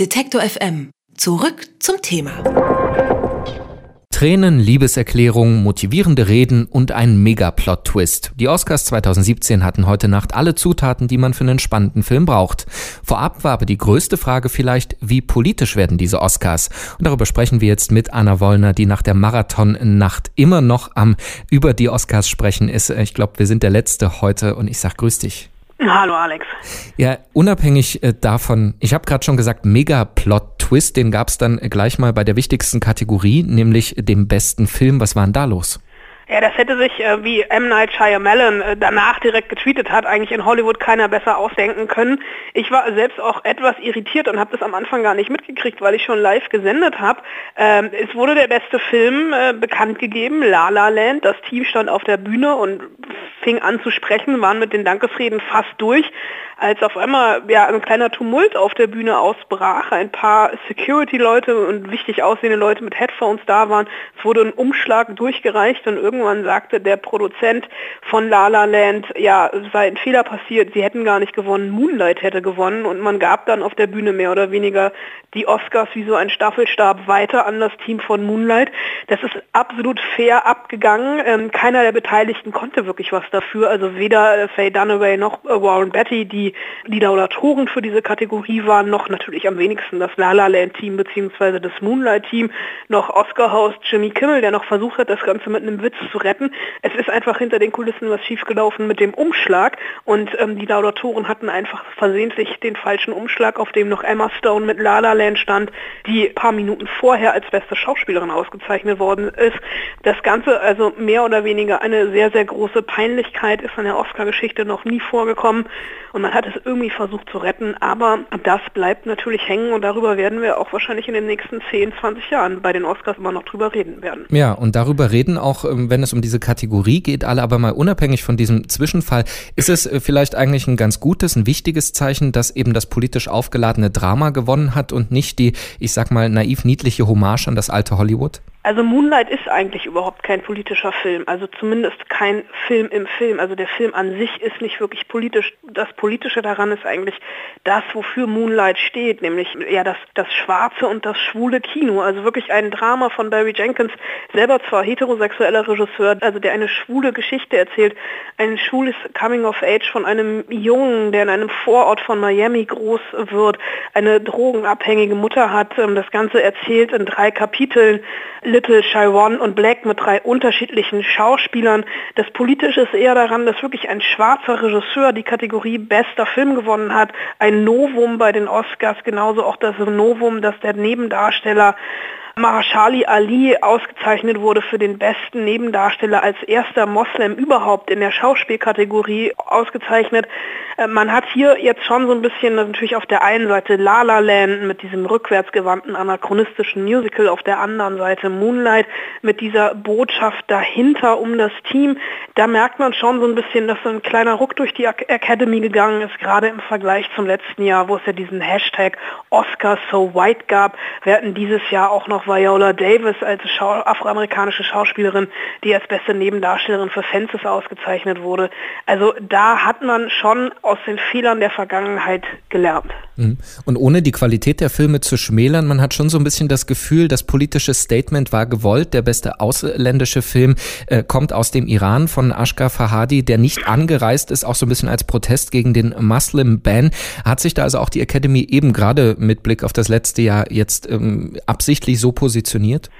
Detektor FM. Zurück zum Thema. Tränen, Liebeserklärungen, motivierende Reden und ein Megaplot-Twist. Die Oscars 2017 hatten heute Nacht alle Zutaten, die man für einen spannenden Film braucht. Vorab war aber die größte Frage vielleicht, wie politisch werden diese Oscars? Und darüber sprechen wir jetzt mit Anna Wollner, die nach der Marathonnacht immer noch am über die Oscars sprechen ist. Ich glaube, wir sind der Letzte heute und ich sag grüß dich. Hallo Alex. Ja, unabhängig äh, davon, ich habe gerade schon gesagt, Mega-Plot-Twist, den gab es dann gleich mal bei der wichtigsten Kategorie, nämlich dem besten Film. Was war denn da los? Ja, das hätte sich, äh, wie M. Night Shyamalan äh, danach direkt getweetet hat, eigentlich in Hollywood keiner besser ausdenken können. Ich war selbst auch etwas irritiert und habe das am Anfang gar nicht mitgekriegt, weil ich schon live gesendet habe. Ähm, es wurde der beste Film äh, bekannt gegeben, La La Land. Das Team stand auf der Bühne und fing an zu sprechen, waren mit den Dankesreden fast durch, als auf einmal ja, ein kleiner Tumult auf der Bühne ausbrach, ein paar Security-Leute und wichtig aussehende Leute mit Headphones da waren. Es wurde ein Umschlag durchgereicht und irgendwann sagte der Produzent von La La Land, ja, sei ein Fehler passiert, sie hätten gar nicht gewonnen, Moonlight hätte gewonnen und man gab dann auf der Bühne mehr oder weniger die Oscars wie so ein Staffelstab weiter an das Team von Moonlight. Das ist absolut fair abgegangen. Ähm, keiner der Beteiligten konnte wirklich was dafür. Also weder äh, Faye Dunaway noch äh, Warren Betty, die die Laudatoren für diese Kategorie waren, noch natürlich am wenigsten das La La Land Team bzw. das Moonlight Team, noch Oscar-Host Jimmy Kimmel, der noch versucht hat, das Ganze mit einem Witz zu retten. Es ist einfach hinter den Kulissen was schiefgelaufen mit dem Umschlag und ähm, die Laudatoren hatten einfach versehentlich den falschen Umschlag, auf dem noch Emma Stone mit La La Land stand, die paar Minuten vorher als beste Schauspielerin ausgezeichnet worden ist. Das Ganze also mehr oder weniger eine sehr, sehr große Peinlichkeit ist in der Oscar-Geschichte noch nie vorgekommen und man hat es irgendwie versucht zu retten, aber das bleibt natürlich hängen und darüber werden wir auch wahrscheinlich in den nächsten 10, 20 Jahren bei den Oscars immer noch drüber reden werden. Ja, und darüber reden auch, ähm, wenn es um diese Kategorie geht, alle aber mal unabhängig von diesem Zwischenfall, ist es äh, vielleicht eigentlich ein ganz gutes, ein wichtiges Zeichen, dass eben das politisch aufgeladene Drama gewonnen hat und nicht die, ich sag mal, naiv niedliche Hommage an das alte Hollywood? Also Moonlight ist eigentlich überhaupt kein politischer Film, also zumindest kein Film im Film. Also der Film an sich ist nicht wirklich politisch. Das Politische daran ist eigentlich das, wofür Moonlight steht, nämlich ja das, das schwarze und das schwule Kino. Also wirklich ein Drama von Barry Jenkins, selber zwar heterosexueller Regisseur, also der eine schwule Geschichte erzählt, ein schwules Coming of Age von einem Jungen, der in einem Vorort von Miami groß wird, eine drogenabhängige Mutter hat. Ähm, das Ganze erzählt in drei Kapiteln Little, Chiron und Black mit drei unterschiedlichen Schauspielern. Das Politische ist eher daran, dass wirklich ein schwarzer Regisseur die Kategorie bester Film gewonnen hat. Ein Novum bei den Oscars, genauso auch das Novum, dass der Nebendarsteller Maharshali Ali ausgezeichnet wurde für den besten Nebendarsteller als erster Moslem überhaupt in der Schauspielkategorie ausgezeichnet. Äh, man hat hier jetzt schon so ein bisschen natürlich auf der einen Seite La La Land mit diesem rückwärtsgewandten anachronistischen Musical, auf der anderen Seite Moonlight mit dieser Botschaft dahinter um das Team. Da merkt man schon so ein bisschen, dass so ein kleiner Ruck durch die Academy gegangen ist, gerade im Vergleich zum letzten Jahr, wo es ja diesen Hashtag Oscar so white gab. Hatten dieses Jahr auch noch Viola Davis als Schau afroamerikanische Schauspielerin, die als beste Nebendarstellerin für Fences ausgezeichnet wurde. Also da hat man schon aus den Fehlern der Vergangenheit gelernt. Mhm. Und ohne die Qualität der Filme zu schmälern, man hat schon so ein bisschen das Gefühl, das politische Statement war gewollt. Der beste ausländische Film äh, kommt aus dem Iran von Ashgar Fahadi, der nicht angereist ist, auch so ein bisschen als Protest gegen den Muslim-Ban. Hat sich da also auch die Academy eben gerade mit Blick auf das letzte Jahr jetzt ähm, absichtlich so positioniert?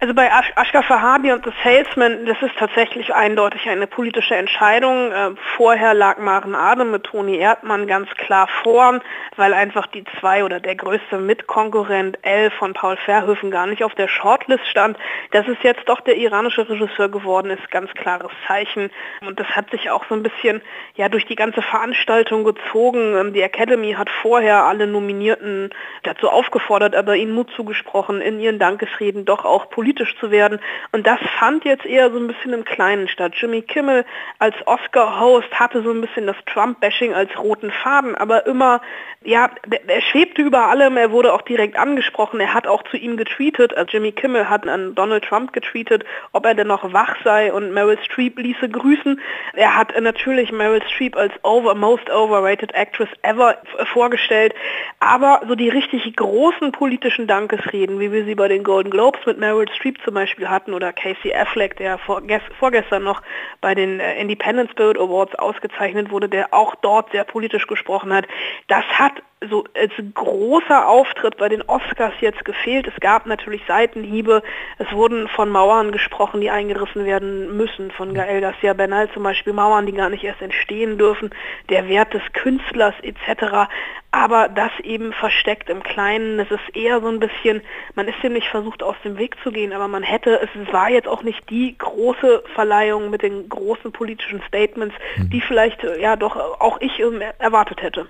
Also bei Ash Ashgar Fahabi und The Salesman, das ist tatsächlich eindeutig eine politische Entscheidung. Äh, vorher lag Maren Adem mit Toni Erdmann ganz klar vor, weil einfach die zwei oder der größte Mitkonkurrent L von Paul Verhoeven gar nicht auf der Shortlist stand. Dass es jetzt doch der iranische Regisseur geworden ist, ganz klares Zeichen. Und das hat sich auch so ein bisschen ja durch die ganze Veranstaltung gezogen. Ähm, die Academy hat vorher alle Nominierten dazu aufgefordert, aber ihnen Mut zugesprochen, in ihren Dankesreden doch auch politisch politisch zu werden. Und das fand jetzt eher so ein bisschen im Kleinen statt. Jimmy Kimmel als Oscar-Host hatte so ein bisschen das Trump-Bashing als roten Faden, aber immer, ja, er schwebte über allem, er wurde auch direkt angesprochen, er hat auch zu ihm getweetet, also Jimmy Kimmel hat an Donald Trump getweetet, ob er denn noch wach sei und Meryl Streep ließe grüßen. Er hat natürlich Meryl Streep als over, most overrated actress ever vorgestellt, aber so die richtig großen politischen Dankesreden, wie wir sie bei den Golden Globes mit Meryl Streep zum Beispiel hatten oder Casey Affleck, der vorgestern noch bei den äh, Independent Spirit Awards ausgezeichnet wurde, der auch dort sehr politisch gesprochen hat, das hat so als großer Auftritt bei den Oscars jetzt gefehlt. Es gab natürlich Seitenhiebe. Es wurden von Mauern gesprochen, die eingerissen werden müssen. Von Gael Garcia Bernal zum Beispiel Mauern, die gar nicht erst entstehen dürfen. Der Wert des Künstlers etc. Aber das eben versteckt im Kleinen. Es ist eher so ein bisschen, man ist dem nicht versucht aus dem Weg zu gehen, aber man hätte, es war jetzt auch nicht die große Verleihung mit den großen politischen Statements, mhm. die vielleicht ja doch auch ich ähm, erwartet hätte.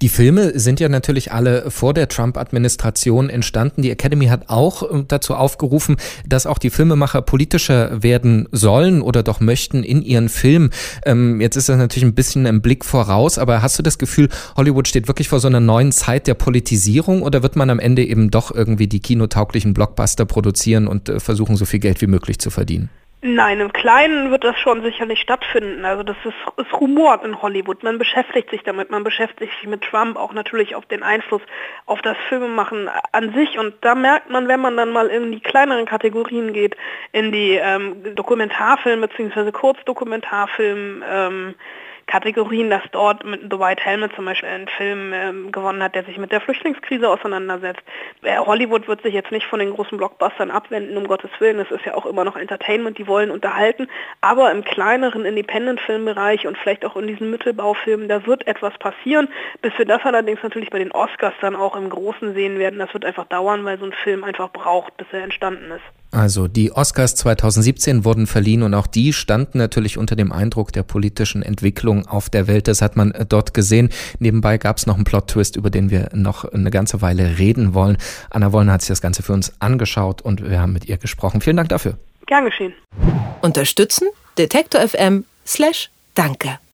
Die Filme sind ja natürlich alle vor der Trump-Administration entstanden. Die Academy hat auch äh, dazu aufgerufen, dass auch die Filmemacher politischer werden sollen oder doch möchten in ihren Filmen. Ähm, jetzt ist das natürlich ein bisschen ein Blick voraus, aber hast du das Gefühl, Hollywood steht wirklich vor so einer neuen Zeit der Politisierung oder wird man am Ende eben doch irgendwie die kinotauglichen Blockbuster produzieren und äh, versuchen, so viel Geld wie möglich zu verdienen? Nein, im Kleinen wird das schon sicherlich stattfinden. Also das ist, ist rumort in Hollywood. Man beschäftigt sich damit, man beschäftigt sich mit Trump auch natürlich auf den Einfluss auf das Filmemachen an sich. Und da merkt man, wenn man dann mal in die kleineren Kategorien geht, in die ähm, Dokumentarfilm bzw. Kurzdokumentarfilm, ähm, Kategorien, dass dort mit The White Helmet zum Beispiel einen Film ähm, gewonnen hat, der sich mit der Flüchtlingskrise auseinandersetzt. Äh, Hollywood wird sich jetzt nicht von den großen Blockbustern abwenden, um Gottes Willen. Es ist ja auch immer noch Entertainment, die wollen unterhalten. Aber im kleineren Independent-Filmbereich und vielleicht auch in diesen Mittelbaufilmen, da wird etwas passieren. Bis wir das allerdings natürlich bei den Oscars dann auch im Großen sehen werden, das wird einfach dauern, weil so ein Film einfach braucht, bis er entstanden ist. Also die Oscars 2017 wurden verliehen und auch die standen natürlich unter dem Eindruck der politischen Entwicklung auf der Welt. Das hat man äh, dort gesehen. Nebenbei gab es noch einen Plot-Twist, über den wir noch eine ganze Weile reden wollen. Anna Wollner hat sich das Ganze für uns angeschaut und wir haben mit ihr gesprochen. Vielen Dank dafür. Gern geschehen. Unterstützen? Detektor FM slash Danke.